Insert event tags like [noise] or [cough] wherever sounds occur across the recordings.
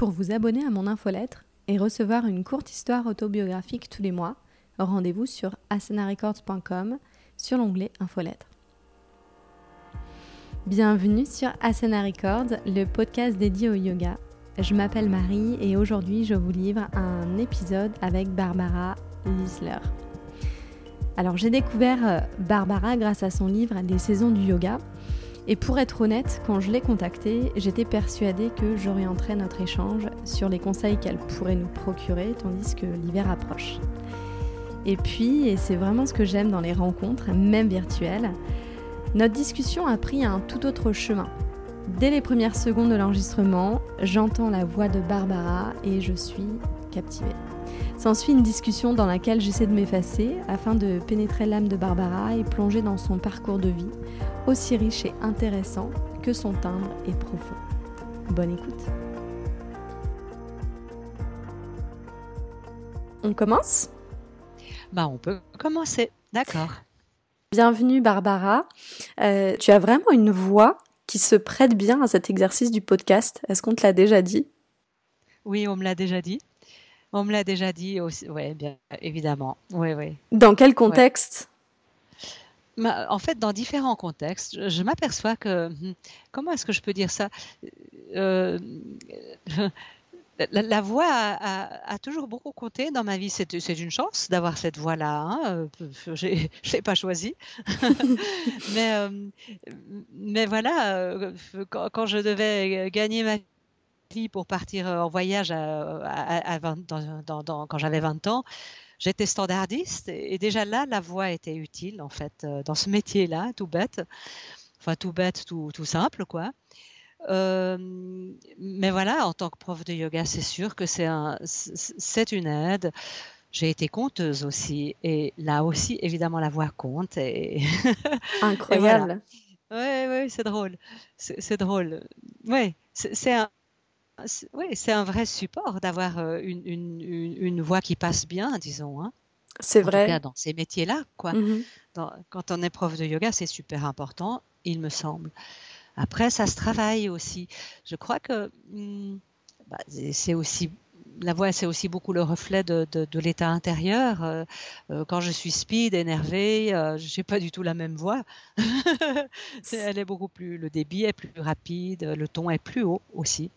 Pour vous abonner à mon infolettre et recevoir une courte histoire autobiographique tous les mois, rendez-vous sur asenarecords.com sur l'onglet infolettre. Bienvenue sur Asana Records, le podcast dédié au yoga. Je m'appelle Marie et aujourd'hui je vous livre un épisode avec Barbara Lisler. Alors j'ai découvert euh, Barbara grâce à son livre Les saisons du yoga et pour être honnête, quand je l'ai contactée, j'étais persuadée que j'orienterais notre échange sur les conseils qu'elle pourrait nous procurer tandis que l'hiver approche. Et puis, et c'est vraiment ce que j'aime dans les rencontres, même virtuelles, notre discussion a pris un tout autre chemin. Dès les premières secondes de l'enregistrement, j'entends la voix de Barbara et je suis captivée. S'ensuit une discussion dans laquelle j'essaie de m'effacer afin de pénétrer l'âme de Barbara et plonger dans son parcours de vie, aussi riche et intéressant que son timbre est profond. Bonne écoute. On commence? Bah on peut commencer, d'accord. Bienvenue Barbara. Euh, tu as vraiment une voix qui se prête bien à cet exercice du podcast. Est-ce qu'on te l'a déjà dit? Oui, on me l'a déjà dit. On me l'a déjà dit aussi. Oui, bien évidemment. Oui, oui. Dans quel contexte? En fait, dans différents contextes, je, m'aperçois que, hmm, comment est-ce que je peux dire ça? Euh, [laughs] la, voix a, toujours beaucoup compté dans ma vie. C'est une chance d'avoir cette voix-là. Hein. Euh, [laughs] je ne l'ai pas choisie. [laughs] mais, euh, mais voilà, quand, je devais gagner ma pour partir en voyage à, quand j'avais 20 ans, j'étais standardiste et, déjà là, la voix était utile en fait euh, dans ce métier-là, tout bête, enfin tout bête, tout, tout simple quoi. Euh, mais voilà, en tant que prof de yoga, c'est sûr que c'est un, c'est une aide. J'ai été conteuse aussi, et là aussi, évidemment, la voix compte. Et [laughs] Incroyable. Oui, oui, c'est drôle. C'est drôle. Oui, c'est un, oui, c'est un vrai support d'avoir euh, une, une, une, voix qui passe bien, disons. Hein. C'est vrai. Cas, dans ces métiers-là, quoi. Mm-hmm. quand on est prof de yoga, c'est super important, il me semble. Après, ça se travaille aussi. Je crois que hmm, bah, c'est aussi la voix, c'est aussi beaucoup le reflet de, de, l'état intérieur. Euh, euh, quand je suis speed, énervée, je n'ai pas du tout la même voix. [laughs] Elle est beaucoup plus, le débit est plus rapide, le ton est plus haut aussi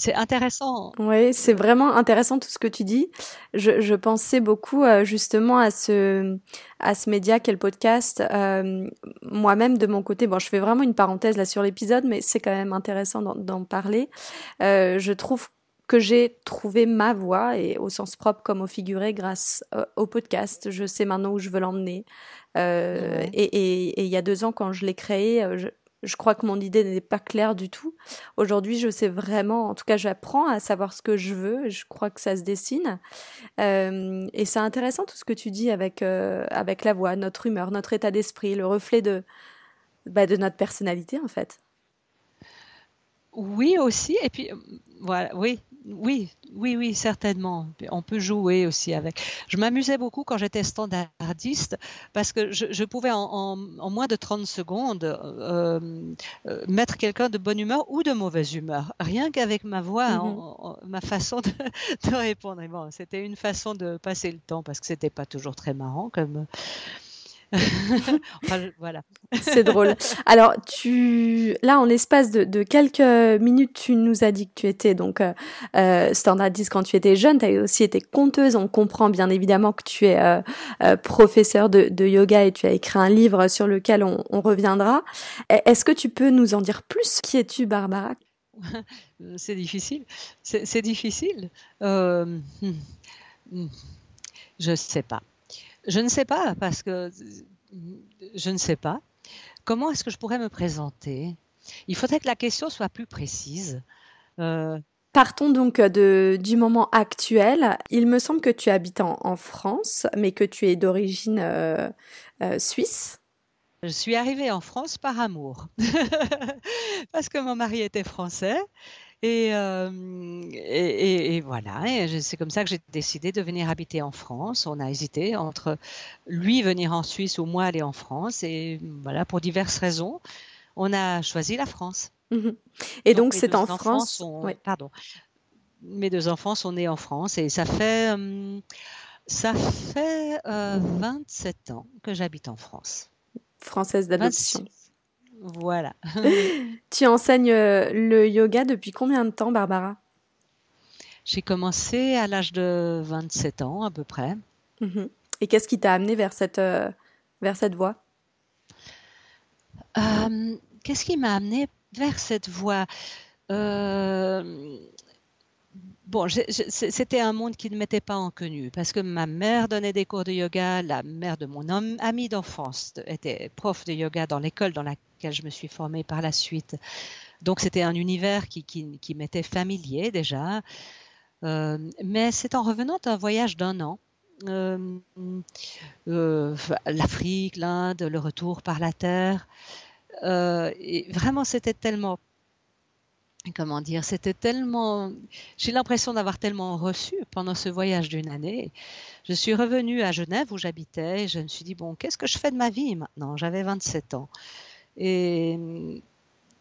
c'est intéressant. Oui, c'est vraiment intéressant tout ce que tu dis. Je, je pensais beaucoup euh, justement à ce à ce média qu'est le podcast. Euh, Moi-même de mon côté, bon, je fais vraiment une parenthèse là sur l'épisode, mais c'est quand même intéressant d'en parler. Euh, je trouve que j'ai trouvé ma voix et au sens propre comme au figuré grâce euh, au podcast. Je sais maintenant où je veux l'emmener. Euh, et, et, et, il y a deux ans, quand je l'ai créé, je, je crois que mon idée n'est pas claire du tout. Aujourd'hui, je sais vraiment, en tout cas, j'apprends à savoir ce que je veux. je crois que ça se dessine. Euh, et c'est intéressant tout ce que tu dis avec euh, avec la voix, notre humeur, notre état d'esprit, le reflet de bah, de notre personnalité en fait. Oui aussi. Et puis voilà, oui, oui, oui, oui, certainement. On peut jouer aussi avec. Je m'amusais beaucoup quand j'étais standardiste parce que je, pouvais en, moins de 30 secondes euh, euh, mettre quelqu'un de bonne humeur ou de mauvaise humeur, rien qu'avavec ma voix, mm-hmm. ma façon de, de répondre. bon, c'était une façon de passer le temps parce que c'était pas toujours très marrant comme [laughs] voilà. C'est drôle. Alors, tu, là, en l'espace de, quelques minutes, tu nous as dit que tu étais donc euh, euh standardiste quand tu étais jeune. Tu as aussi été conteuse. On comprend bien évidemment que tu es euh, euh, professeur de, yoga et tu as écrit un livre sur lequel on, reviendra. Est-ce que tu peux nous en dire plus? Qui es-tu, Barbara? [laughs] C'est difficile. C'est difficile. Hmm, hmm. Je sais pas. Je ne sais pas, parce que je ne sais pas. Comment est-ce que je pourrais me présenter? Il faudrait que la question soit plus précise. Euh, Partons donc de, du moment actuel. Il me semble que tu habites en, France, mais que tu es d'origine euh, euh, suisse. Je suis arrivée en France par amour, [laughs] parce que mon mari était français euh, et, et, voilà, et c'est comme ça que j'ai décidé de venir habiter en France. On a hésité entre lui venir en Suisse ou moi aller en France. Et voilà, pour diverses raisons, on a choisi la France. Mhm. Et donc, c'est en France. Pardon. mes deux enfants sont nés en France et ça fait, ça fait 27 ans que j'habite en France. Française d'adoption. Voilà. [laughs] tu enseignes le yoga depuis combien de temps, Barbara? J'ai commencé à l'âge de 27 ans à peu près. Mhm. Et qu'est-ce qui t'a amené vers cette, vers cette voie? Qu'est-ce qui m'a amené vers cette voie? Euh, Bon, c'était un monde qui ne m'était pas inconnu parce que ma mère donnait des cours de yoga, la mère de mon ami d'enfance était prof de yoga dans l'école dans laquelle je me suis formée par la suite. Donc c'était un univers qui, m'était familier déjà. Euh, mais c'est en revenant d'un voyage d'un an, euh, l'Afrique, l'Inde, le retour par la terre, euh, et vraiment, c'était tellement comment dire, c'était tellement, j'ai l'impression d'avoir tellement reçu pendant ce voyage d'une année. Je suis revenue à Genève où j'habitais et je me suis dit, bon, qu'est-ce que je fais de ma vie maintenant? J'avais 27 ans. Et,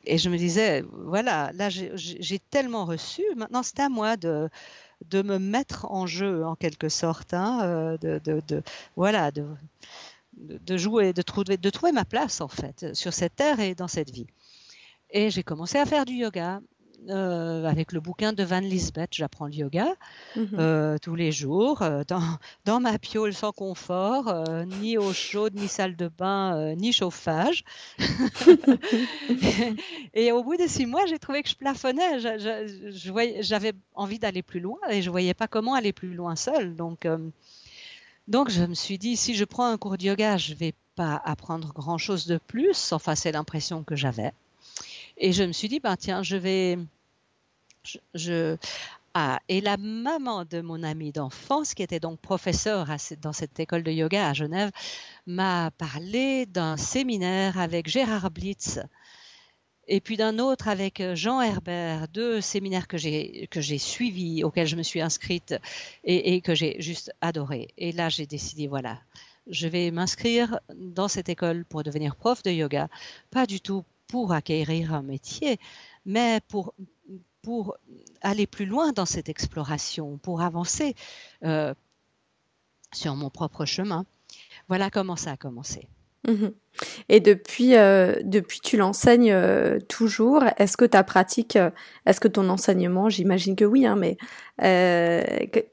et je me disais, voilà, là j'ai tellement reçu, maintenant c'est à moi de, de me mettre en jeu en quelque sorte, hein, euh, de, de, de, voilà, de, de jouer, de trouver, de trouver ma place en fait sur cette terre et dans cette vie. Et j'ai commencé à faire du yoga. Euh, avec le bouquin de Van Lisbeth, j'apprends le yoga mhm. euh, tous les jours, euh, dans, dans, ma piole sans confort, ni eau chaude, ni salle de bain, ni chauffage. [laughs] et, au bout de six mois, j'ai trouvé que je plafonnais. J'avais envie d'aller plus loin et je voyais pas comment aller plus loin seul. Donc, donc je me suis dit, si je prends un cours de yoga, je vais pas apprendre grand-chose de plus. Enfin, c'est l'impression que j'avais. Et je me suis dit, ben tiens, je vais... Ah, et la maman de mon ami d'enfance, qui était donc professeure dans cette école de yoga à Genève, m'a parlé d'un séminaire avec Gérard Blitz, et puis d'un autre avec Jean Herbert, deux séminaires que j'ai suivis, auxquels je me suis inscrite et, que j'ai juste adoré. Et là, j'ai décidé, voilà, je vais m'inscrire dans cette école pour devenir prof de yoga, pas du tout pour acquérir un métier, mais pour pour aller plus loin dans cette exploration, pour avancer euh, sur mon propre chemin. Voilà comment ça a commencé. Mhm. Et depuis, euh, depuis tu l'enseignes euh, toujours. Est-ce que ta pratique, euh, est-ce que ton enseignement, j'imagine que oui, hein, mais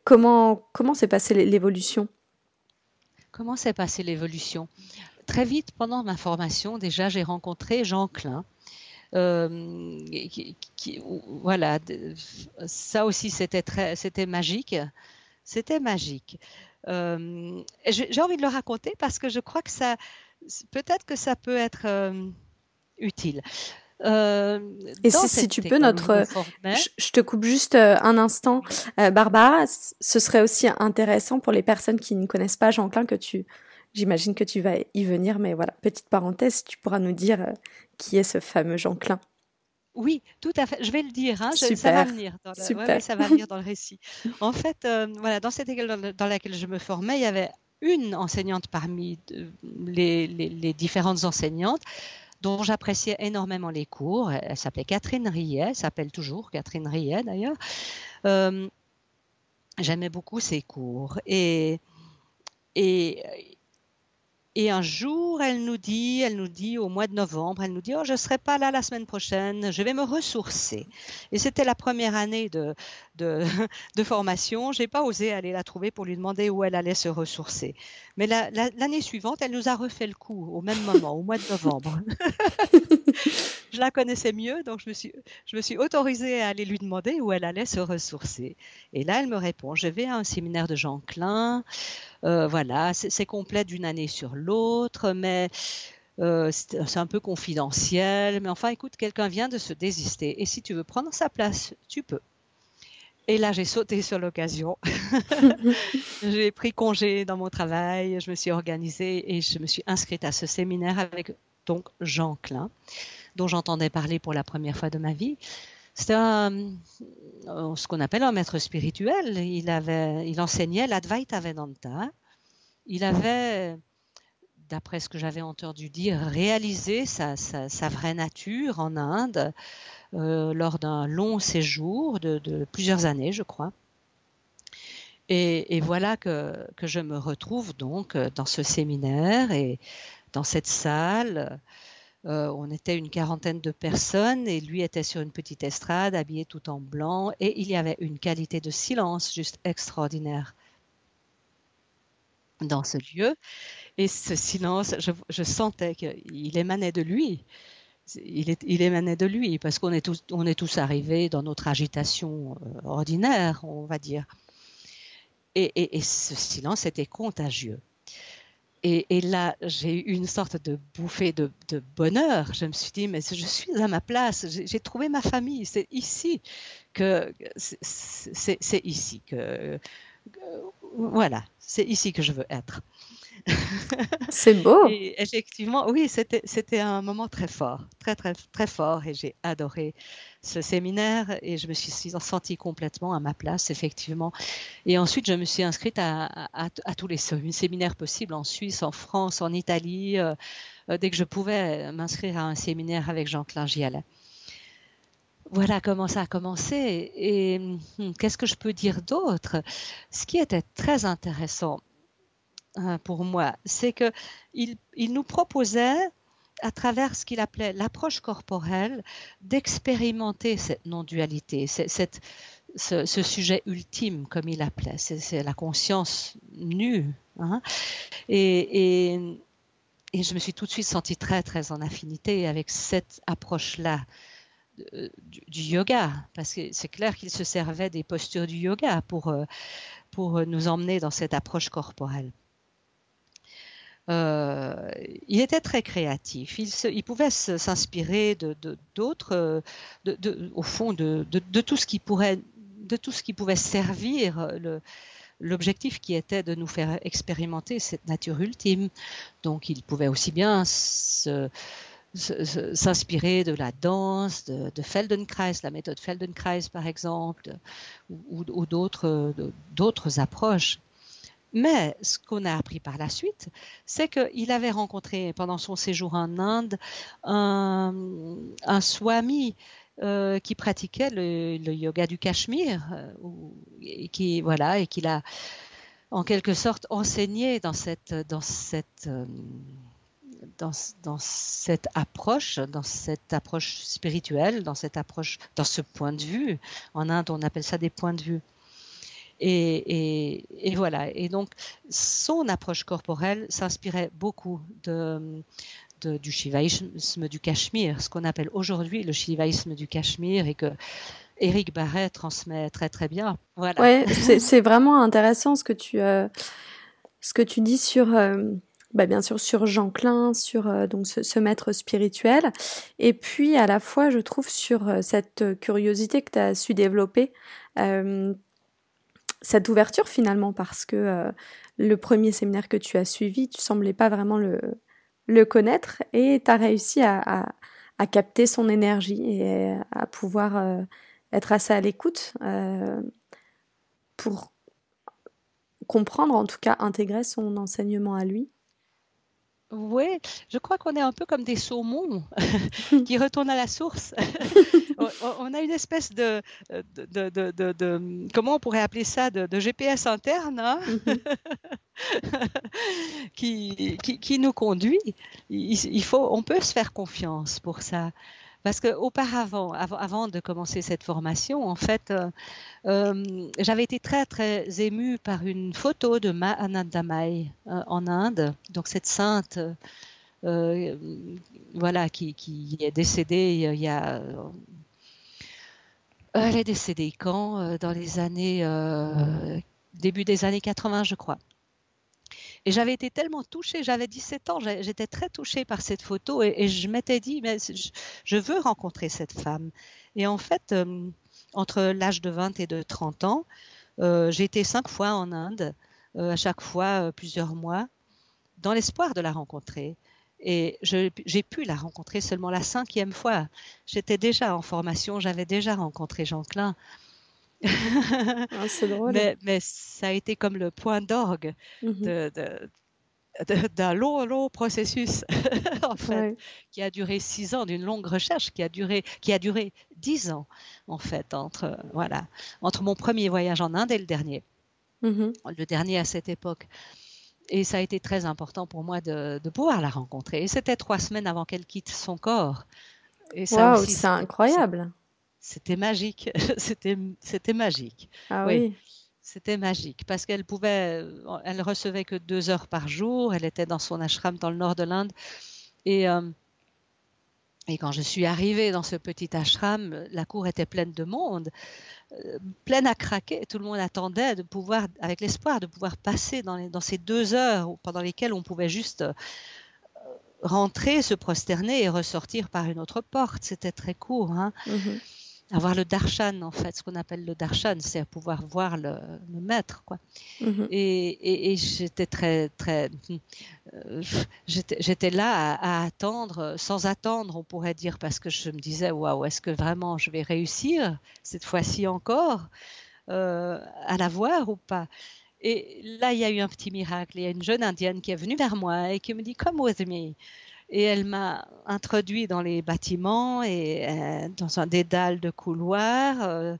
comment comment s'est passée l'évolution? Comment s'est passée l'évolution? Très vite pendant ma formation, déjà, j'ai rencontré Jean Klein. Qui, voilà, ça aussi c'était très, c'était magique, c'était magique. j'ai envie de le raconter parce que je crois que ça, peut-être que ça peut être euh, utile. Euh, et si, tu peux, notre, je, te coupe juste euh, un instant, Barbara, ce serait aussi intéressant pour les personnes qui ne connaissent pas Jean Klein que tu, j'imagine que tu vas y venir, mais voilà, petite parenthèse, tu pourras nous dire qui est ce fameux Jean Klein. Oui, tout à fait. Je vais le dire. Hein, ça va venir. Dans le, ça va venir dans le récit. En fait, voilà, dans cette école dans, laquelle je me formais, il y avait une enseignante parmi les, différentes enseignantes dont j'appréciais énormément les cours. Elle s'appelait Catherine Riet, s'appelle toujours Catherine Riet d'ailleurs. Euh, j'aimais beaucoup ses cours. Et, et et un jour, elle nous dit, elle nous dit au mois de novembre, elle nous dit, oh, je serai pas là la semaine prochaine, je vais me ressourcer. Et c'était la première année de, [laughs] formation. J'ai pas osé aller la trouver pour lui demander où elle allait se ressourcer. Mais l'année suivante, elle nous a refait le coup au même moment, au mois de novembre. [laughs] [laughs] je la connaissais mieux, donc je me suis, je me suis autorisée à aller lui demander où elle allait se ressourcer. Et là, elle me répond, je vais à un séminaire de Jean Klein. Euh, voilà, c'est complet d'une année sur l'autre, mais euh, c'est un peu confidentiel. Mais enfin, écoute, quelqu'un vient de se désister. Et si tu veux prendre sa place, tu peux. Et là, j'ai sauté sur l'occasion. [laughs] j'ai pris congé dans mon travail, je me suis organisée et je me suis inscrite à ce séminaire avec donc Jean Klein, dont j'entendais parler pour la première fois de ma vie. C'était euh, ce qu'on appelle un maître spirituel. Il, enseignait l'Advaita Vedanta. Il avait, d'après ce que j'avais entendu dire, réalisé sa, vraie nature en Inde. lors d'un long séjour de, plusieurs années, je crois. Et, voilà que, que, je me retrouve donc dans ce séminaire et dans cette salle. on était une quarantaine de personnes et lui était sur une petite estrade habillé tout en blanc et il y avait une qualité de silence juste extraordinaire dans ce lieu. Et ce silence, je, sentais qu'il émanait de lui. Il, émanait de lui parce qu'on est tous, on est tous arrivés dans notre agitation euh, ordinaire, on va dire. Et, ce silence était contagieux. Et, là, j'ai eu une sorte de bouffée de, de, bonheur. Je me suis dit, mais je suis à ma place, j'ai trouvé ma famille, c'est ici que c'est ici que voilà, c'est ici que je veux être. C'est beau. Effectivement, oui, c'était un moment très fort, très très très fort, et j'ai adoré ce séminaire et je me suis sentie complètement à ma place, effectivement. Et ensuite, je me suis inscrite à, tous les séminaires possibles en Suisse, en France, en Italie. Euh, euh, dès que je pouvais m'inscrire à un séminaire avec Jean-Claude Gialet voilà comment ça a commencé. Et hmm, qu'est-ce que je peux dire d'autre? Ce qui était très intéressant pour moi, c'est qu'il il nous proposait, à travers ce qu'il appelait l'approche corporelle, d'expérimenter cette non-dualité, ce, sujet ultime, comme il appelait. C'est la conscience nue. Hein. Et, je me suis tout de suite sentie très, très en affinité avec cette approche-là du, yoga, parce que c'est clair qu'il se servait des postures du yoga pour, euh, pour nous emmener dans cette approche corporelle. Euh, il était très créatif. Il, pouvait s'inspirer de d'autres, de, au fond, de, tout ce qui pourrait, de tout ce qui pouvait servir l'objectif qui était de nous faire expérimenter cette nature ultime. Donc, il pouvait aussi bien s'inspirer de la danse, de, Feldenkrais, la méthode Feldenkrais par exemple, ou, d'autres approches. Mais ce qu'on a appris par la suite, c'est qu'il avait rencontré pendant son séjour en Inde un, swami euh, qui pratiquait le, yoga du Cachemire, euh, et qui voilà et qu'il a en quelque sorte enseigné dans cette euh, dans, cette approche, dans cette approche spirituelle, dans cette approche, dans ce point de vue. En Inde, on appelle ça des points de vue. Et, voilà. Et donc, son approche corporelle s'inspirait beaucoup du shivaïsme du Cachemire, ce qu'on appelle aujourd'hui le shivaïsme du Cachemire, et que Eric Barret transmet très très bien. Voilà. Ouais, c'est vraiment intéressant ce que tu, euh, ce que tu dis sur euh, bah, bien sûr sur Jean Klein, sur euh, donc ce, maître spirituel, et puis à la fois je trouve sur cette curiosité que tu as su développer, cette ouverture finalement, parce que le premier séminaire que tu as suivi, tu semblais pas vraiment le, connaître, et tu as réussi à, à, capter son énergie et à pouvoir être assez à l'écoute pour comprendre, en tout cas intégrer son enseignement à lui. Oui, je crois qu'on est un peu comme des saumons [laughs] qui retournent à la source. [laughs] on a une espèce de, de, comment on pourrait appeler ça, de, GPS interne hein, [laughs] qui, qui, nous conduit. Il, faut, on peut se faire confiance pour ça. Parce qu'auparavant, avant, de commencer cette formation, en fait, euh, euh, j'avais été très, très émue par une photo de Ma Anandamai euh, en Inde, donc cette sainte. voilà, qui, qui, est décédée il y a elle est décédée quand Dans les années début des années 80, je crois. Et j'avais été tellement touchée, j'avais 17 ans, j'étais très touchée par cette photo et, je m'étais dit, mais je, veux rencontrer cette femme. Et en fait, euh, entre l'âge de 20 et de 30 ans, euh, j'ai été cinq fois en Inde, euh, à chaque fois plusieurs mois, dans l'espoir de la rencontrer. Et j'ai pu la rencontrer seulement la cinquième fois. J'étais déjà en formation, j'avais déjà rencontré Jean Klein. Ah, c'est drôle. Mais, mais, ça a été comme le point d'orgue mhm. de, d'un long, long processus, [laughs] en fait, qui a duré six ans, d'une longue recherche qui a duré, qui a duré dix ans, en fait, entre, voilà, entre mon premier voyage en Inde et le dernier. Mm-hmm. Le dernier à cette époque. Et ça a été très important pour moi de, pouvoir la rencontrer. Et c'était trois semaines avant qu'elle quitte son corps. Et ça c'est incroyable. C'était magique. [laughs] c'était magique. Ah oui. C'était magique parce qu'elle pouvait, euh, elle recevait que deux heures par jour. Elle était dans son ashram dans le nord de l'Inde. Et, euh, et quand je suis arrivée dans ce petit ashram, la cour était pleine de monde, euh, pleine à craquer. Tout le monde attendait de pouvoir, avec l'espoir de pouvoir passer dans, dans, ces deux heures pendant lesquelles on pouvait juste rentrer, se prosterner et ressortir par une autre porte. C'était très court. Hein. Mm-hmm avoir le darshan en fait, ce qu'on appelle le darshan, c'est pouvoir voir le, maître quoi. Mhm. Et, et, j'étais très très, euh, j'étais là à, attendre, sans attendre on pourrait dire, parce que je me disais waouh, est-ce que vraiment je vais réussir cette fois-ci encore euh, à la voir ou pas? Et là il y a eu un petit miracle, il y a une jeune indienne qui est venue vers moi et qui me dit come with me et elle m'a introduit dans les bâtiments et euh, dans un dédale de couloirs. Euh,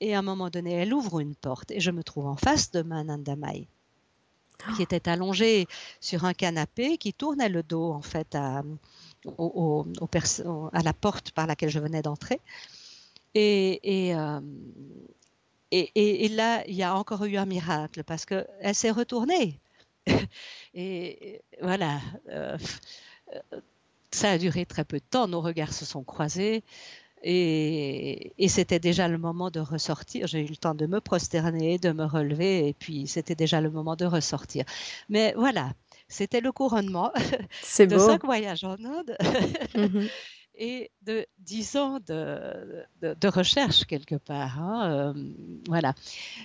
et à un moment donné, elle ouvre une porte et je me trouve en face de Manandamai, qui était allongé sur un canapé, qui tournait le dos en fait à, à la porte par laquelle je venais d'entrer. Et, euh, et, et, là, il y a encore eu un miracle parce qu'elle s'est retournée. [laughs] et voilà ça a duré très peu de temps, nos regards se sont croisés et, c'était déjà le moment de ressortir. J'ai eu le temps de me prosterner, de me relever et puis c'était déjà le moment de ressortir. Mais voilà, c'était le couronnement de cinq voyages en Inde. Mhm. [laughs] et de dix ans de, de, recherche quelque part. Hein, euh, voilà,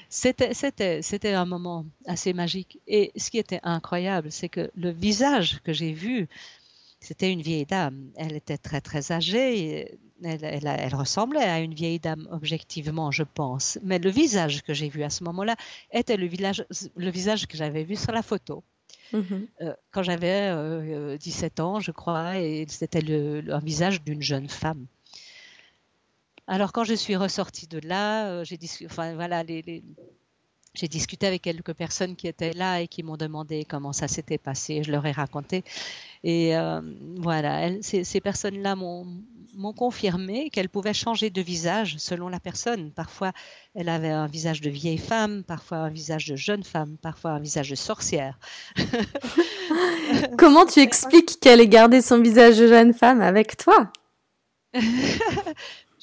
c'était un moment assez magique. Et ce qui était incroyable, c'est que le visage que j'ai vu c'était une vieille dame. Elle était très très âgée. Elle, ressemblait à une vieille dame objectivement, je pense. Mais le visage que j'ai vu à ce moment-là était le, le visage que j'avais vu sur la photo. Mm-hmm. Euh, quand j'avais 17 euh, ans, je crois, et c'était le, un visage d'une jeune femme. Alors quand je suis ressortie de là, euh, j'ai enfin voilà, les, j'ai discuté avec quelques personnes qui étaient là et qui m'ont demandé comment ça s'était passé. Je leur ai raconté. Et euh, voilà, ces, personnes-là m'ont confirmé qu'elles pouvaient changer de visage selon la personne. Parfois, elle avait un visage de vieille femme, parfois un visage de jeune femme, parfois un visage de sorcière. [laughs] comment tu expliques qu'elle ait gardé son visage de jeune femme avec toi? [laughs]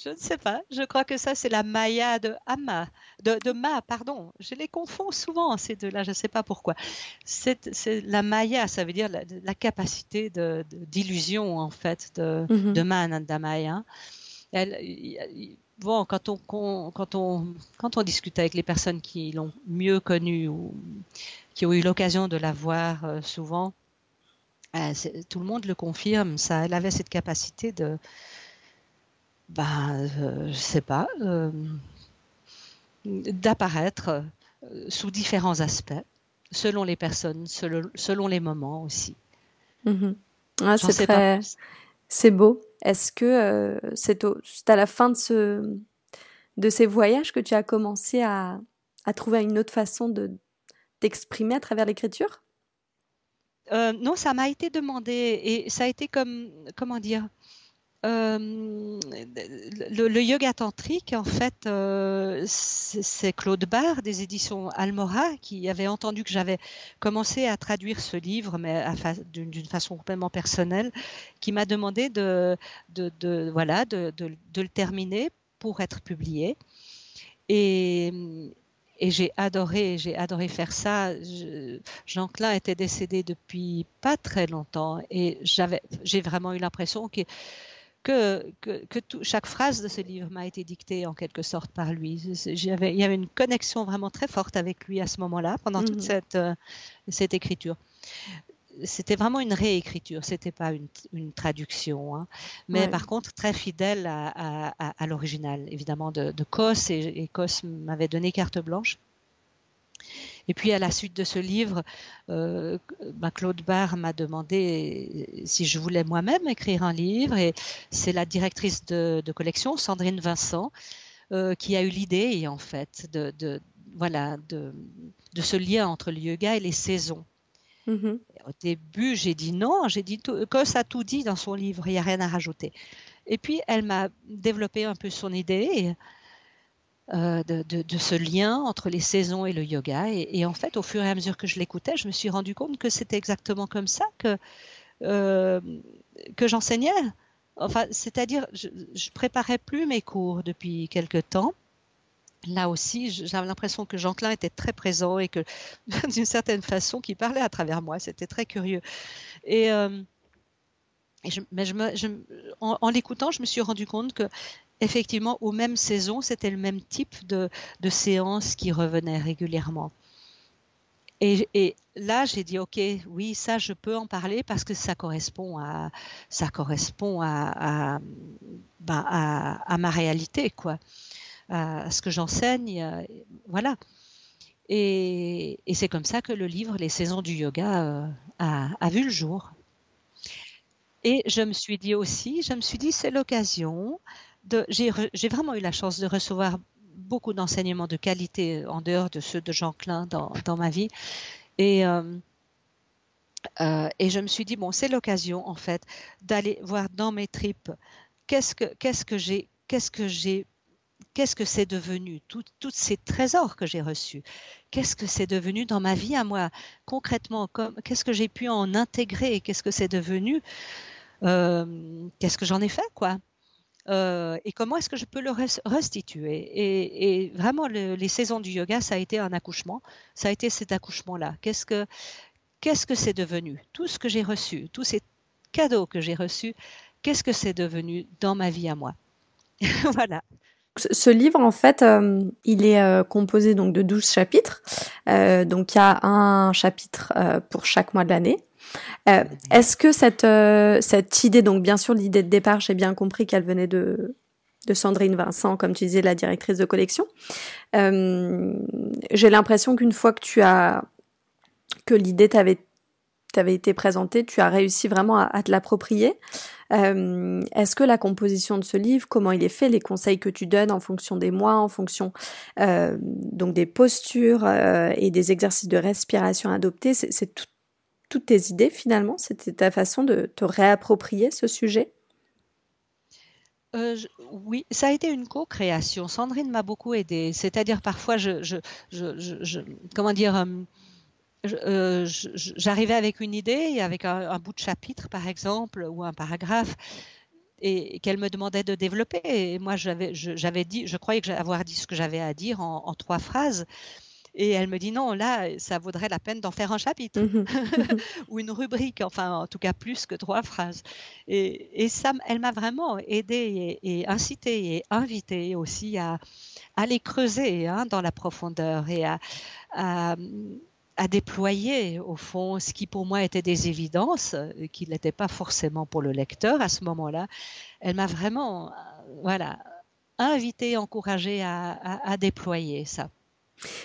Je ne sais pas. Je crois que ça, c'est la Maya de Ama, de, Ma, pardon. Je les confonds souvent, ces deux-là. Je ne sais pas pourquoi. C'est la Maya, ça veut dire la, capacité d'illusion, en fait, de, mm de Manandamaya. Elle, bon, quand on, quand, on, quand on discute avec les personnes qui l'ont mieux connue ou qui ont eu l'occasion de la voir euh, souvent, euh, tout le monde le confirme. Ça, elle avait cette capacité de, ben, je sais pas, euh, d'apparaître euh, sous différents aspects, selon les personnes, selon, les moments aussi. Mhm. Ah, c'est très... C'est beau. Est-ce que c'est à la fin de, ce, de ces voyages que tu as commencé à, à trouver une autre façon de t'exprimer à travers l'écriture? Non, ça m'a été demandé et ça a été comme, comment dire, euh, le, yoga tantrique, en fait, euh, c'est Claude Barre des éditions Almora qui avait entendu que j'avais commencé à traduire ce livre, mais d'une façon complètement personnelle, qui m'a demandé de, voilà, de, le terminer pour être publié. Et, et j'ai adoré, j'ai adoré faire ça. Jean Klein était décédé depuis pas très longtemps et j'avais, j'ai vraiment eu l'impression que que, que, chaque phrase de ce livre m'a été dictée en quelque sorte par lui. il y avait une connexion vraiment très forte avec lui à ce moment-là, pendant toute mhm. cette, euh, cette écriture. C'était vraiment une réécriture, c'était pas une, traduction, hein. mais par contre très fidèle à, à, l'original, évidemment de, de Kos, et, et Kos m'avait donné carte blanche. Et puis à la suite de ce livre, euh, bah, Claude Barre m'a demandé si je voulais moi-même écrire un livre. Et c'est la directrice de, collection, Sandrine Vincent, euh, qui a eu l'idée, en fait, de, voilà, de, ce lien entre le yoga et les saisons. Mm-hmm. Au début, j'ai dit non, j'ai dit que ça tout dit dans son livre, il n'y a rien à rajouter. Et puis, elle m'a développé un peu son idée. Euh, de, ce lien entre les saisons et le yoga. Et, en fait, au fur et à mesure que je l'écoutais, je me suis rendu compte que c'était exactement comme ça que, euh, que j'enseignais. Enfin, c'est-à-dire, je, je préparais plus mes cours depuis quelque temps. Là aussi, j'avais l'impression que Jean Klein était très présent et que, [laughs] d'une certaine façon, qu'il parlait à travers moi. C'était très curieux. Et, euh, mais je en, en l'écoutant, je me suis rendu compte que effectivement, aux mêmes saisons, c'était le même type de, séance qui revenait régulièrement. Et, là, j'ai dit, OK, oui, ça, je peux en parler parce que ça correspond à, ça correspond à, ben, ma réalité, quoi, à ce que j'enseigne, euh, voilà. Et, c'est comme ça que le livre Les saisons du yoga euh, a, a, vu le jour. Et je me suis dit aussi, je me suis dit, c'est l'occasion j'ai vraiment eu la chance de recevoir beaucoup d'enseignements de qualité en dehors de ceux de Jean Klein dans, ma vie. Et, euh, euh, et je me suis dit, bon, c'est l'occasion en fait d'aller voir dans mes tripes qu'est-ce que, j'ai, qu'est-ce que c'est devenu, tous ces trésors que j'ai reçus, qu'est-ce que c'est devenu dans ma vie à moi, concrètement, qu'est-ce que j'ai pu en intégrer, qu'est-ce que c'est devenu, euh, qu'est-ce que j'en ai fait, quoi. Euh, et comment est-ce que je peux le restituer? Et, vraiment, les saisons du yoga, ça a été un accouchement. Ça a été cet accouchement-là. Qu'est-ce que qu'est-ce que c'est devenu? Tout ce que j'ai reçu, tous ces cadeaux que j'ai reçus, qu'est-ce que c'est devenu dans ma vie à moi? [laughs] Voilà. Ce livre, en fait, euh, il est euh, composé donc de 12 chapitres. donc, il y a un chapitre pour chaque mois de l'année. Euh, est-ce que cette, euh, cette idée, donc bien sûr l'idée de départ, j'ai bien compris qu'elle venait de, de Sandrine Vincent, comme tu disais, la directrice de collection. Euh, j'ai l'impression qu'une fois que tu as que l'idée t'avait t'avait été présentée, tu as réussi vraiment à, te l'approprier. Est-ce que la composition de ce livre, comment il est fait, les conseils que tu donnes en fonction des mois, en fonction donc des postures et des exercices de respiration adoptés, c'est tout, toutes tes idées finalement? C'était ta façon de te réapproprier ce sujet? Euh, oui, ça a été une co-création. Sandrine m'a beaucoup aidée. C'est-à-dire parfois, je, je, comment dire, euh, euh, j'arrivais avec une idée, avec un, bout de chapitre par exemple ou un paragraphe, et qu'elle me demandait de développer. Et moi, j'avais, dit, je croyais avoir dit ce que j'avais à dire en trois phrases. Et elle me dit non, là, ça vaudrait la peine d'en faire un chapitre mmh [laughs] [laughs] ou une rubrique, enfin, en tout cas plus que trois phrases. Et, ça, elle m'a vraiment aidé et, incité et invité aussi à, aller creuser hein, dans la profondeur et à, à, déployer au fond ce qui pour moi était des évidences, qui n'étaient pas forcément pour le lecteur à ce moment-là. Elle m'a vraiment, voilà, invité, encouragé à déployer ça.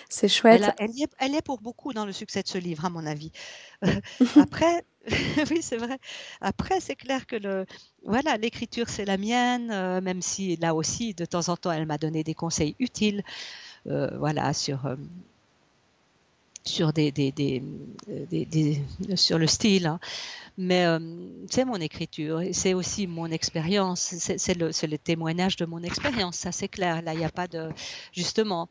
C'est chouette. Elle, est, pour beaucoup dans le succès de ce livre, à mon avis. après, [laughs] oui, c'est vrai. Après, c'est clair que le, voilà, l'écriture, c'est la mienne, euh, même si là aussi, de temps en temps, elle m'a donné des conseils utiles, euh, voilà, sur. Euh, sur des, des, sur le style, hein. mais c'est mon écriture, c'est aussi mon expérience, c'est le, le témoignage de mon expérience, ça c'est clair. Là, il n'y a pas de justement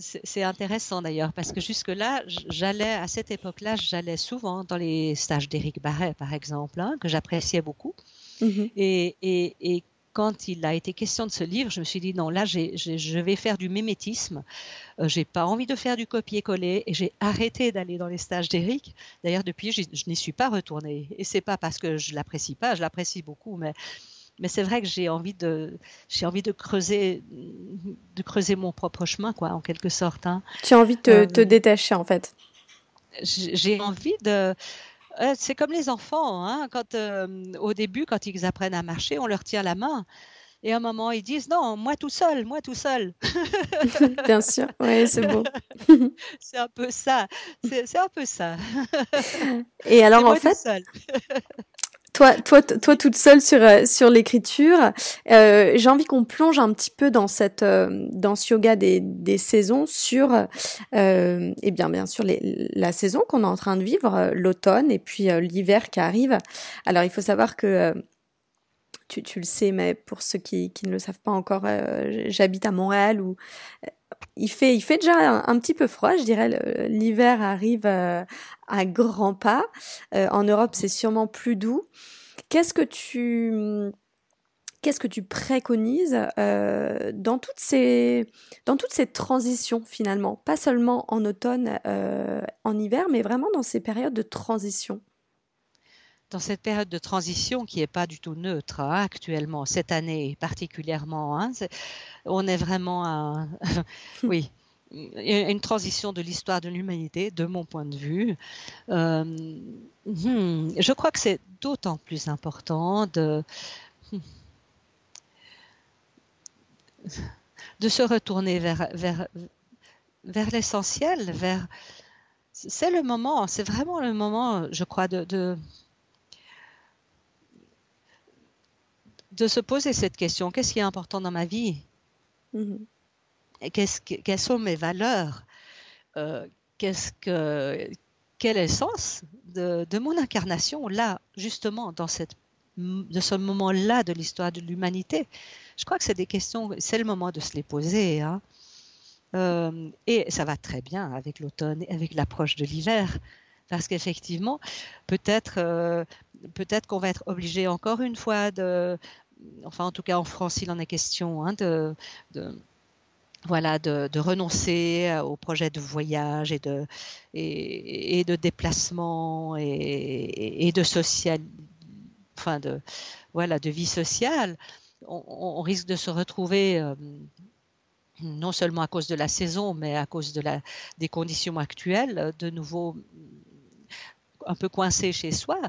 c'est intéressant d'ailleurs parce que jusque-là, j'allais à cette époque-là, j'allais souvent dans les stages d'Éric Barret, par exemple, hein, que j'appréciais beaucoup. Mm-hmm. Et, quand il a été question de ce livre, je me suis dit non, là, je vais faire du mimétisme. Euh, j'ai pas envie de faire du copier-coller et j'ai arrêté d'aller dans les stages d'Éric. D'ailleurs, depuis, je, je n'y suis pas retournée. Et c'est pas parce que je l'apprécie pas, je l'apprécie beaucoup, mais mais c'est vrai que j'ai envie de j'ai envie de creuser de creuser mon propre chemin quoi en quelque sorte hein. tu as envie de te, euh, te détacher en fait j'ai envie de euh, c'est comme les enfants hein, quand euh, au début quand ils apprennent à marcher on leur tient la main Et à un moment, ils disent non, moi tout seul, moi tout seul. [laughs] Bien sûr, oui, c'est beau. [laughs] c'est un peu ça. C'est un peu ça. Et [laughs] alors, en fait, toi, toi, toi, toute seule sur euh, sur l'écriture, euh, j'ai envie qu'on plonge un petit peu dans cette euh, dans ce yoga des, des saisons sur euh, et bien bien sûr les, la saison qu'on est en train de vivre, l'automne et puis l'hiver qui arrive. Alors il faut savoir que tu, tu, le sais, mais pour ceux qui, qui ne le savent pas encore, j'habite à Montréal où il fait, il fait déjà un, petit peu froid, je dirais. L'hiver arrive euh, à grands pas. Euh, en Europe, c'est sûrement plus doux. Qu'est-ce que tu, qu'est-ce que tu préconises euh, dans toutes ces, dans toutes ces transitions finalement, pas seulement en automne, en hiver, mais vraiment dans ces périodes de transition dans cette période de transition qui n'est pas du tout neutre hein, actuellement, cette année particulièrement, hein, on est vraiment à, [laughs] oui, une transition de l'histoire de l'humanité, de mon point de vue. Euh, hmm, je crois que c'est d'autant plus important de, de se retourner vers, vers, vers l'essentiel, vers... C'est le moment, c'est vraiment le moment, je crois, de, de de se poser cette question, qu'est-ce qui est important dans ma vie? Mhm. quelles sont mes valeurs? Euh, qu'est-ce que, Quel est le sens de, mon incarnation là, justement, dans cette, de ce moment-là de l'histoire de l'humanité? Je crois que c'est des questions, c'est le moment de se les poser. Hein. Euh, et ça va très bien avec l'automne, avec l'approche de l'hiver parce qu'effectivement, peut-être euh, peut-être qu'on va être obligé encore une fois de enfin en tout cas en France il en est question, hein, de, voilà, de, renoncer au projet de voyage et de, et, de déplacement et, de social, enfin de, voilà, de vie sociale. On, risque de se retrouver euh, non seulement à cause de la saison, mais à cause de la, des conditions actuelles, de nouveau un peu coincé chez soi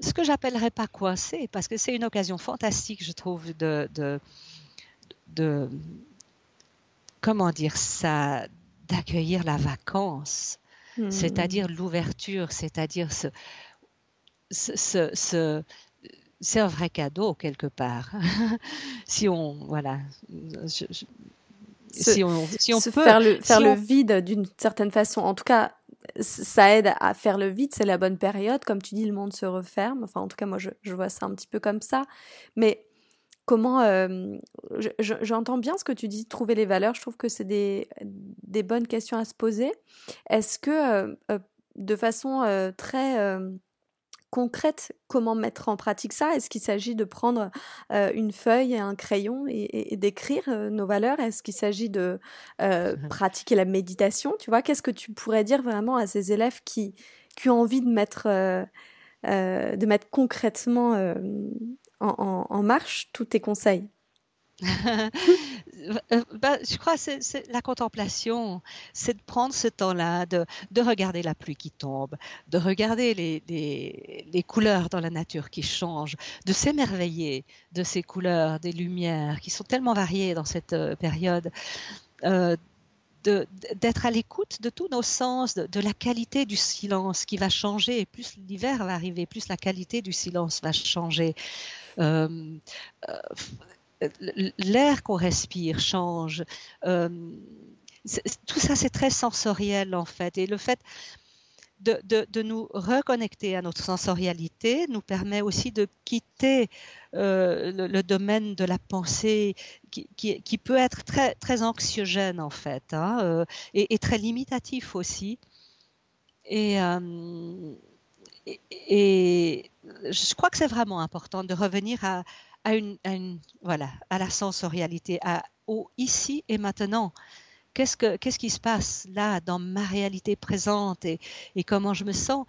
ce que j'appellerais pas coincé, parce que c'est une occasion fantastique, je trouve, de, de, comment dire ça, d'accueillir la vacance, hmm. c'est-à-dire l'ouverture, c'est-à-dire ce, ce, c'est un vrai cadeau quelque part. [laughs] si on, voilà, si on, si on peut faire le, faire le vide d'une certaine façon, en tout cas ça aide à faire le vide, c'est la bonne période. Comme tu dis, le monde se referme. Enfin, en tout cas, moi, je, vois ça un petit peu comme ça. Mais comment. Euh, j'entends bien ce que tu dis, trouver les valeurs. Je trouve que c'est des, bonnes questions à se poser. Est-ce que, euh, euh, de façon très concrète comment mettre en pratique ça? Est-ce qu'il s'agit de prendre euh, une feuille et un crayon et, d'écrire euh, nos valeurs? Est-ce qu'il s'agit de euh, pratiquer la méditation? Tu vois, qu'est-ce que tu pourrais dire vraiment à ces élèves qui, qui ont envie de mettre, de mettre concrètement en, en marche tous tes conseils? Euh, bah, je crois que la contemplation, c'est de prendre ce temps-là, de, de, regarder la pluie qui tombe, de regarder les, couleurs dans la nature qui changent, de s'émerveiller de ces couleurs, des lumières qui sont tellement variées dans cette euh, période. Euh, d'être à l'écoute de tous nos sens, de, la qualité du silence qui va changer. plus l'hiver va arriver, plus la qualité du silence va changer. L'air qu'on respire change. Euh, tout ça, c'est très sensoriel en fait. Et le fait de, nous reconnecter à notre sensorialité nous permet aussi de quitter euh, le, domaine de la pensée qui, peut être très, anxiogène en fait hein, euh, et, très limitatif aussi. Et, je crois que c'est vraiment important de revenir à, à une, voilà, à la sensorialité, à, au ici et maintenant. Qu'est-ce, que, qu'est-ce qui se passe là dans ma réalité présente et, et comment je me sens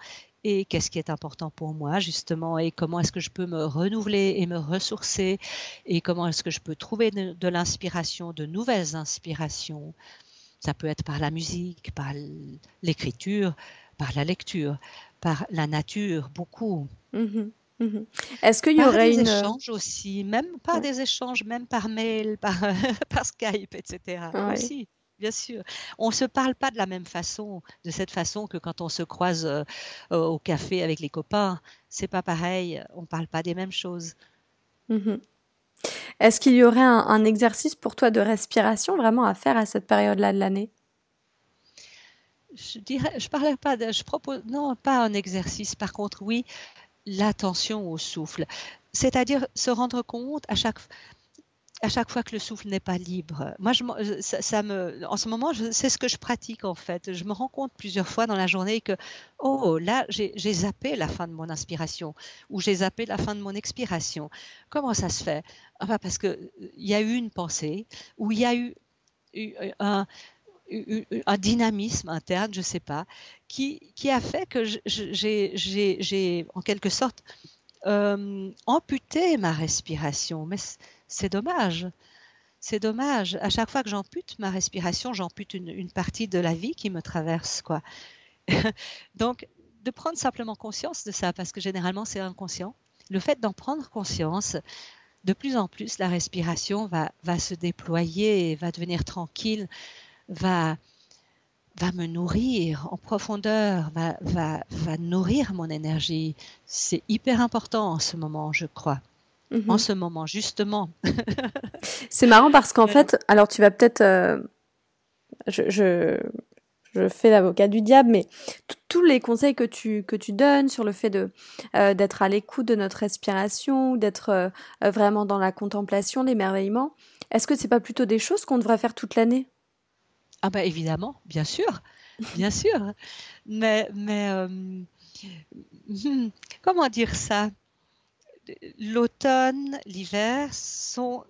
et qu'est-ce qui est important pour moi justement et comment est-ce que je peux me renouveler et me ressourcer et comment est-ce que je peux trouver de, l'inspiration, de nouvelles inspirations. Ça peut être par la musique, par l'écriture, par la lecture, par la nature, beaucoup. Mm-hmm. Mhm. Est-ce qu'il y aurait des une échanges aussi, même pas des échanges, même par mail, [laughs] par, par Skype, etc. Aussi, bien sûr. On ne se parle pas de la même façon, de cette façon que quand on se croise euh, au café avec les copains. C'est pas pareil. On ne parle pas des mêmes choses. Mhm. Est-ce qu'il y aurait un, exercice pour toi de respiration vraiment à faire à cette période-là de l'année? Je dirais, je parlais pas, de, je propose, non, pas un exercice. Par contre, oui, l'attention au souffle. C'est-à-dire se rendre compte à chaque, à chaque fois que le souffle n'est pas libre. Moi, je, ça, me, en ce moment, c'est ce que je pratique en fait. Je me rends compte plusieurs fois dans la journée que, oh, là, j'ai zappé la fin de mon inspiration ou j'ai zappé la fin de mon expiration. Comment ça se fait? Enfin, Parce qu'il y a eu une pensée ou il y a eu un, un dynamisme interne, je ne sais pas, qui, qui, a fait que j'ai en quelque sorte euh, amputé ma respiration. Mais c'est dommage. C'est dommage. À chaque fois que j'ampute ma respiration, j'ampute une, une, partie de la vie qui me traverse. quoi. [laughs] Donc, de prendre simplement conscience de ça, parce que généralement c'est inconscient. Le fait d'en prendre conscience, de plus en plus, la respiration va, va se déployer va devenir tranquille va, va me nourrir en profondeur, va, va, va nourrir mon énergie. C'est hyper important en ce moment, je crois. Mhm. En ce moment, justement. [laughs] C'est marrant parce qu'en fait, alors tu vas peut-être... Euh, je, je, je, fais l'avocat du diable, mais tous les conseils que tu, que tu donnes sur le fait de euh, d'être à l'écoute de notre respiration, d'être euh, vraiment dans la contemplation, l'émerveillement, est-ce que c'est pas plutôt des choses qu'on devrait faire toute l'année? Ah bah évidemment, bien sûr, bien [laughs] sûr. Mais, mais euh, [laughs] comment dire ça? L'automne, l'hiver sont,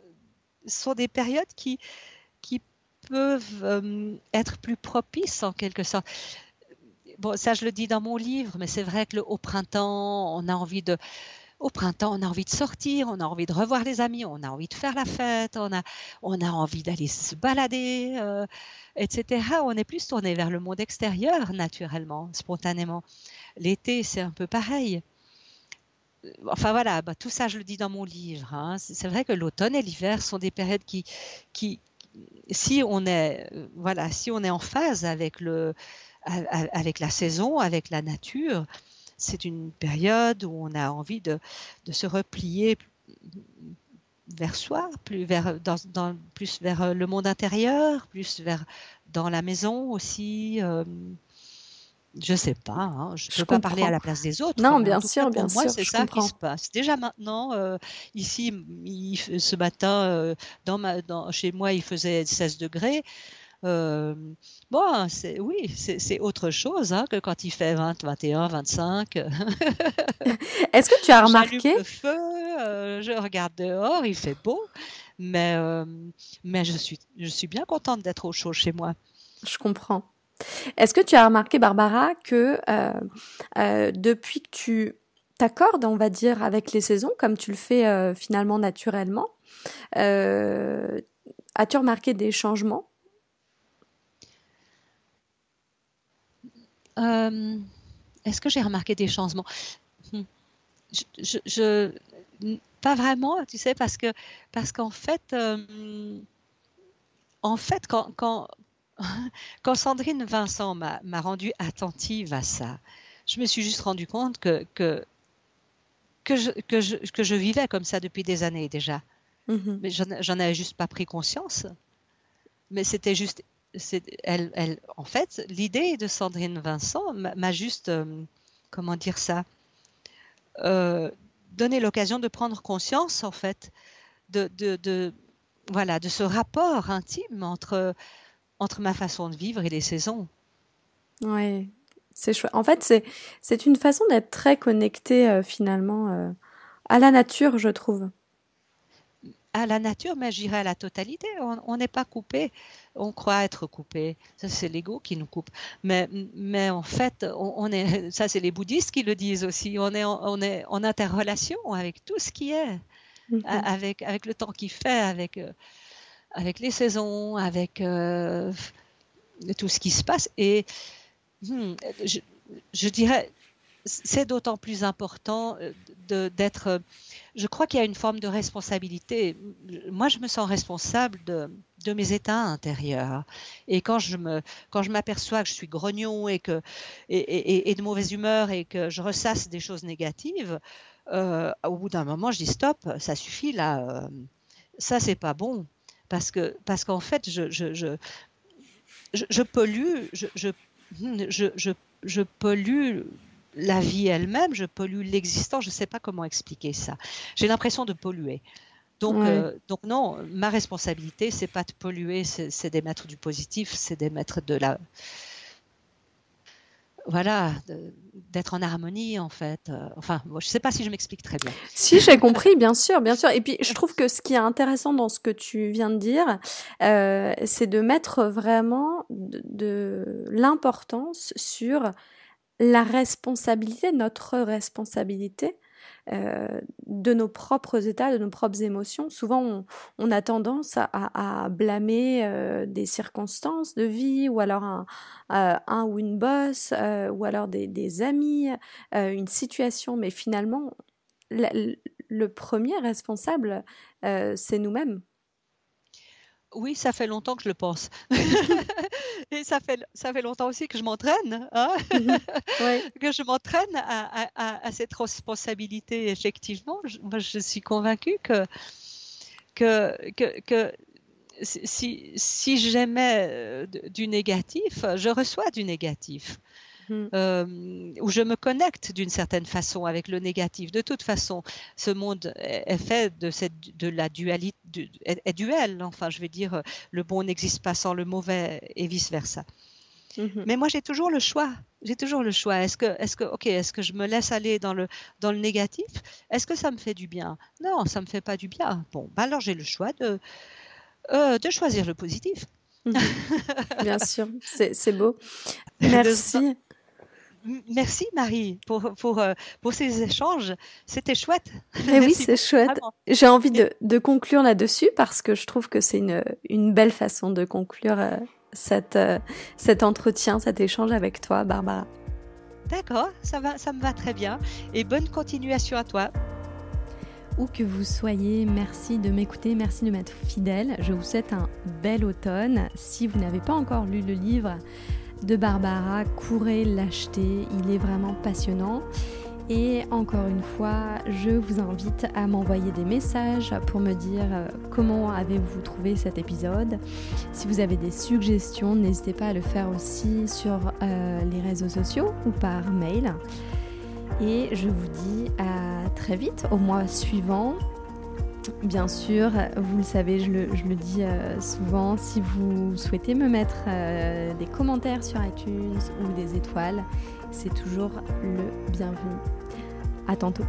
sont des périodes qui, qui peuvent euh, être plus propices en quelque sorte. Bon, ça je le dis dans mon livre, mais c'est vrai que le, au printemps, on a envie de, au printemps, on a envie de sortir, on a envie de revoir les amis, on a envie de faire la fête, on a, on a envie d'aller se balader. Euh, etc. On est plus tourné vers le monde extérieur naturellement, spontanément. L'été, c'est un peu pareil. Enfin voilà, bah, tout ça je le dis dans mon livre. Hein. C'est vrai que l'automne et l'hiver sont des périodes qui, qui, si on est, voilà, si on est en phase avec le, avec la saison, avec la nature, c'est une période où on a envie de, de se replier vers soi, plus vers, dans, plus vers euh, le monde intérieur, plus vers dans la maison aussi. Euh, je sais pas, hein, je ne peux pas parler à la place des autres. Non, bien sûr, bien moi, sûr. c'est ça qui se passe. Déjà maintenant, euh, ici, ce matin, dans ma, dans, chez moi, il faisait 16 degrés. Euh, bon, c'est, oui, c'est, autre chose hein, que quand il fait 20, 21, 25. Est-ce que tu as [laughs] remarqué le feu, euh, je regarde dehors, il fait beau, mais, euh, mais je, suis, je suis bien contente d'être au chaud chez moi. Je comprends. Est-ce que tu as remarqué, Barbara, que depuis que tu t'accordes, on va dire, avec les saisons, comme tu le fais finalement naturellement, as-tu remarqué des changements? Euh, est-ce que j'ai remarqué des changements? Hmm. je, Pas vraiment, tu sais, parce que parce qu'en fait, euh, en fait, quand, quand, [laughs] quand Sandrine Vincent m'a rendue attentive à ça, je me suis juste rendu compte que, que, que, je, que, je, que je vivais comme ça depuis des années déjà. Mm-hmm. Mais j'en avais juste pas pris conscience. Mais c'était juste elle, elle, en fait, l'idée de Sandrine Vincent m'a juste, euh, comment dire ça, euh, donné l'occasion de prendre conscience, en fait, de, de, voilà, de ce rapport intime entre, entre ma façon de vivre et les saisons. Oui, c'est chouette. En fait, c'est, une façon d'être très connecté euh, finalement à la nature, je trouve à la nature, mais j'irai à la totalité. On n'est pas coupé. On croit être coupé. Ça, c'est l'ego qui nous coupe. Mais, mais en fait, on, est, ça, c'est les bouddhistes qui le disent aussi. On est, on est en interrelation avec tout ce qui est, mm-hmm. avec, avec le temps qui fait, avec, euh, avec les saisons, avec euh, tout ce qui se passe. Et hmm, je, je dirais, c'est d'autant plus important d'être. Je crois qu'il y a une forme de responsabilité. Moi, je me sens responsable de, de mes états intérieurs. Et quand je me, quand je m'aperçois que je suis grognon et que et, et, de mauvaise humeur et que je ressasse des choses négatives, euh, au bout d'un moment, je dis stop, ça suffit là, euh, ça c'est pas bon, parce que parce qu'en fait, je je, je je, je, je, je, je pollue la vie elle-même, je pollue l'existence, je ne sais pas comment expliquer ça. J'ai l'impression de polluer. Donc, euh, donc non, ma responsabilité, c'est pas de polluer, c'est d'émettre du positif, c'est d'émettre de la, voilà, d'être en harmonie en fait. Euh, enfin, je ne sais pas si je m'explique très bien. Si j'ai compris, bien sûr, bien sûr. Et puis je trouve que ce qui est intéressant dans ce que tu viens de dire, euh, c'est de mettre vraiment de l'importance sur la responsabilité, notre responsabilité euh, de nos propres états, de nos propres émotions. Souvent, on, a tendance à, blâmer euh, des circonstances de vie, ou alors un, euh, ou une bosse, ou alors des, amis, une situation. Mais finalement, le premier responsable, c'est nous-mêmes. Oui, ça fait longtemps que je le pense. [laughs] et ça fait, ça fait longtemps aussi que je m'entraîne, hein mhm. [laughs] que je m'entraîne à, cette responsabilité. Effectivement, je, moi, je suis convaincue que, que, que, que si, si j'aimais euh, du négatif, je reçois du négatif. Mmh. Euh, où je me connecte d'une certaine façon avec le négatif. De toute façon, ce monde est fait de, cette, de la dualité, est, duel. Enfin, je vais dire, le bon n'existe pas sans le mauvais et vice versa. Mmh. Mais moi, j'ai toujours le choix. J'ai toujours le choix. Est-ce que, est-ce que, ok, est-ce que je me laisse aller dans le dans le négatif? Est-ce que ça me fait du bien? Non, ça me fait pas du bien. Bon, bah alors j'ai le choix de euh, de choisir le positif. Mmh. [laughs] Bien sûr, c'est beau. Merci. Merci Marie pour, pour, euh, pour ces échanges. C'était chouette. Mais [laughs] oui, c'est chouette. J'ai envie de, de conclure là-dessus parce que je trouve que c'est une, une belle façon de conclure euh, cette, euh, cet entretien, cet échange avec toi, Barbara. D'accord, ça, va, ça me va très bien. Et bonne continuation à toi. Où que vous soyez, merci de m'écouter, merci de m'être fidèle. Je vous souhaite un bel automne. Si vous n'avez pas encore lu le livre, de Barbara, courez l'acheter, il est vraiment passionnant. Et encore une fois, je vous invite à m'envoyer des messages pour me dire euh, comment avez-vous trouvé cet épisode. Si vous avez des suggestions, n'hésitez pas à le faire aussi sur euh, les réseaux sociaux ou par mail. Et je vous dis à très vite au mois suivant Bien sûr, vous le savez, je le, dis euh, souvent, si vous souhaitez me mettre euh, des commentaires sur iTunes ou des étoiles, c'est toujours le bienvenu. À tantôt.